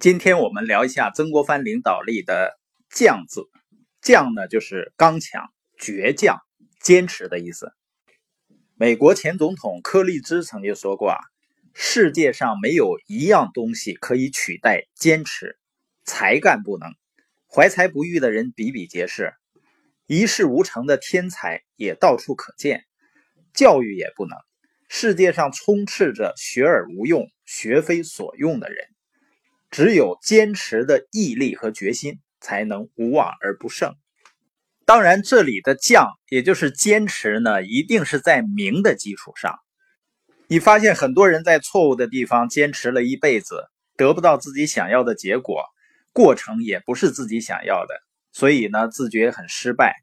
今天我们聊一下曾国藩领导力的“犟”字，“犟”呢就是刚强、倔强、坚持的意思。美国前总统柯立芝曾经说过啊，世界上没有一样东西可以取代坚持，才干不能，怀才不遇的人比比皆是，一事无成的天才也到处可见，教育也不能。世界上充斥着学而无用、学非所用的人，只有坚持的毅力和决心，才能无往而不胜。当然，这里的“将”也就是坚持呢，一定是在明的基础上。你发现很多人在错误的地方坚持了一辈子，得不到自己想要的结果，过程也不是自己想要的，所以呢，自觉很失败。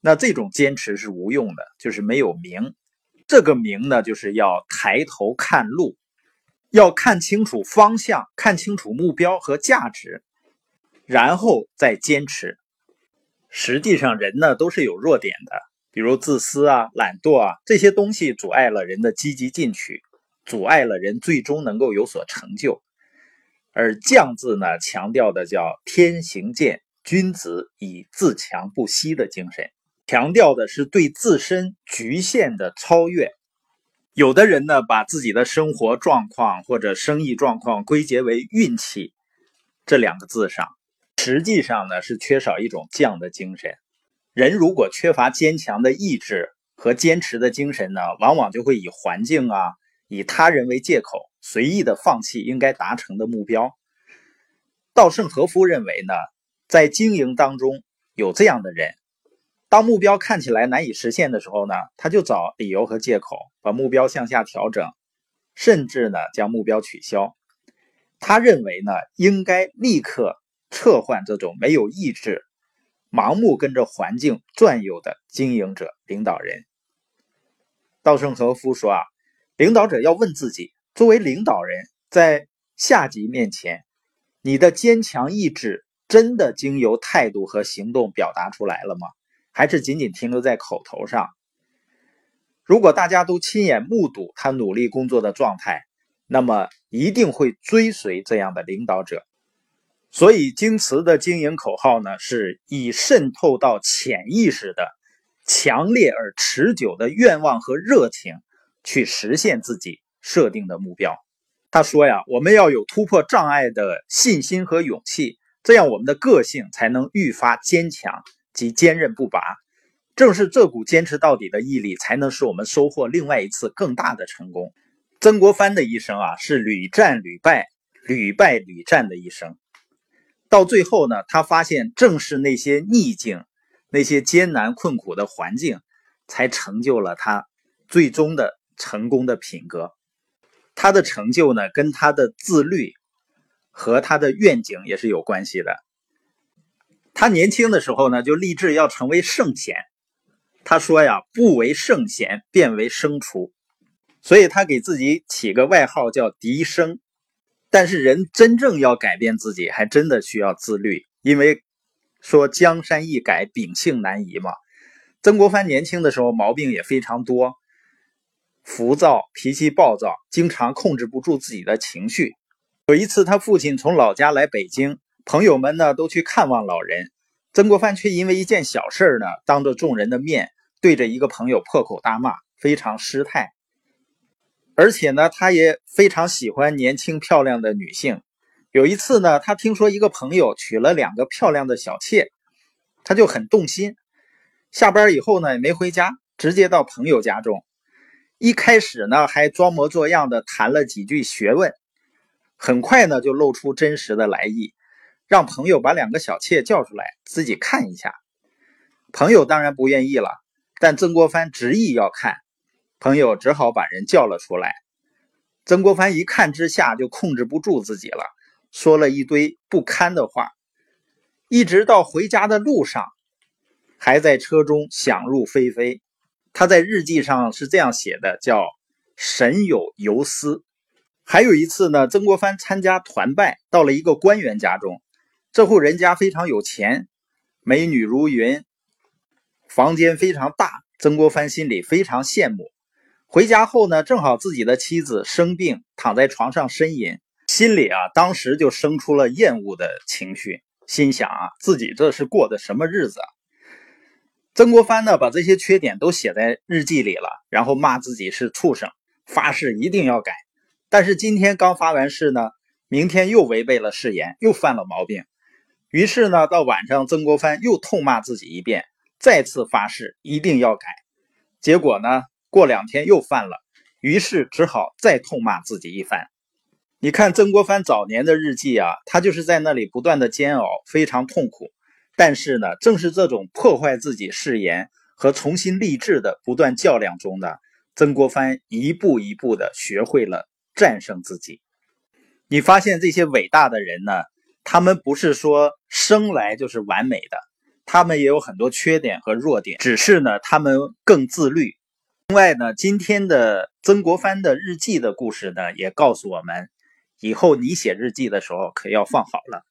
那这种坚持是无用的，就是没有明。这个明呢，就是要抬头看路，要看清楚方向，看清楚目标和价值，然后再坚持。实际上，人呢都是有弱点的，比如自私啊、懒惰啊这些东西，阻碍了人的积极进取，阻碍了人最终能够有所成就。而“将”字呢，强调的叫天行健，君子以自强不息的精神。强调的是对自身局限的超越。有的人呢，把自己的生活状况或者生意状况归结为运气这两个字上，实际上呢是缺少一种犟的精神。人如果缺乏坚强的意志和坚持的精神呢，往往就会以环境啊、以他人为借口，随意的放弃应该达成的目标。稻盛和夫认为呢，在经营当中有这样的人。当目标看起来难以实现的时候呢，他就找理由和借口把目标向下调整，甚至呢将目标取消。他认为呢应该立刻撤换这种没有意志、盲目跟着环境转悠的经营者、领导人。稻盛和夫说啊，领导者要问自己：作为领导人，在下级面前，你的坚强意志真的经由态度和行动表达出来了吗？还是仅仅停留在口头上。如果大家都亲眼目睹他努力工作的状态，那么一定会追随这样的领导者。所以，京瓷的经营口号呢，是以渗透到潜意识的强烈而持久的愿望和热情，去实现自己设定的目标。他说呀，我们要有突破障碍的信心和勇气，这样我们的个性才能愈发坚强。及坚韧不拔，正是这股坚持到底的毅力，才能使我们收获另外一次更大的成功。曾国藩的一生啊，是屡战屡败、屡败屡战的一生。到最后呢，他发现正是那些逆境、那些艰难困苦的环境，才成就了他最终的成功的品格。他的成就呢，跟他的自律和他的愿景也是有关系的。他年轻的时候呢，就立志要成为圣贤。他说呀：“不为圣贤，便为牲畜。”所以他给自己起个外号叫“笛声”。但是人真正要改变自己，还真的需要自律，因为说江山易改，秉性难移嘛。曾国藩年轻的时候毛病也非常多，浮躁、脾气暴躁，经常控制不住自己的情绪。有一次，他父亲从老家来北京。朋友们呢都去看望老人，曾国藩却因为一件小事呢，当着众人的面对着一个朋友破口大骂，非常失态。而且呢，他也非常喜欢年轻漂亮的女性。有一次呢，他听说一个朋友娶了两个漂亮的小妾，他就很动心。下班以后呢，也没回家，直接到朋友家中。一开始呢，还装模作样的谈了几句学问，很快呢，就露出真实的来意。让朋友把两个小妾叫出来，自己看一下。朋友当然不愿意了，但曾国藩执意要看，朋友只好把人叫了出来。曾国藩一看之下就控制不住自己了，说了一堆不堪的话，一直到回家的路上，还在车中想入非非。他在日记上是这样写的：“叫神有游思。”还有一次呢，曾国藩参加团拜，到了一个官员家中。这户人家非常有钱，美女如云，房间非常大。曾国藩心里非常羡慕。回家后呢，正好自己的妻子生病，躺在床上呻吟，心里啊，当时就生出了厌恶的情绪，心想啊，自己这是过的什么日子？曾国藩呢，把这些缺点都写在日记里了，然后骂自己是畜生，发誓一定要改。但是今天刚发完誓呢，明天又违背了誓言，又犯了毛病。于是呢，到晚上，曾国藩又痛骂自己一遍，再次发誓一定要改。结果呢，过两天又犯了，于是只好再痛骂自己一番。你看曾国藩早年的日记啊，他就是在那里不断的煎熬，非常痛苦。但是呢，正是这种破坏自己誓言和重新立志的不断较量中呢，曾国藩一步一步的学会了战胜自己。你发现这些伟大的人呢，他们不是说生来就是完美的，他们也有很多缺点和弱点，只是呢，他们更自律。另外呢，今天的曾国藩的日记的故事呢，也告诉我们。以后你写日记的时候可要放好了。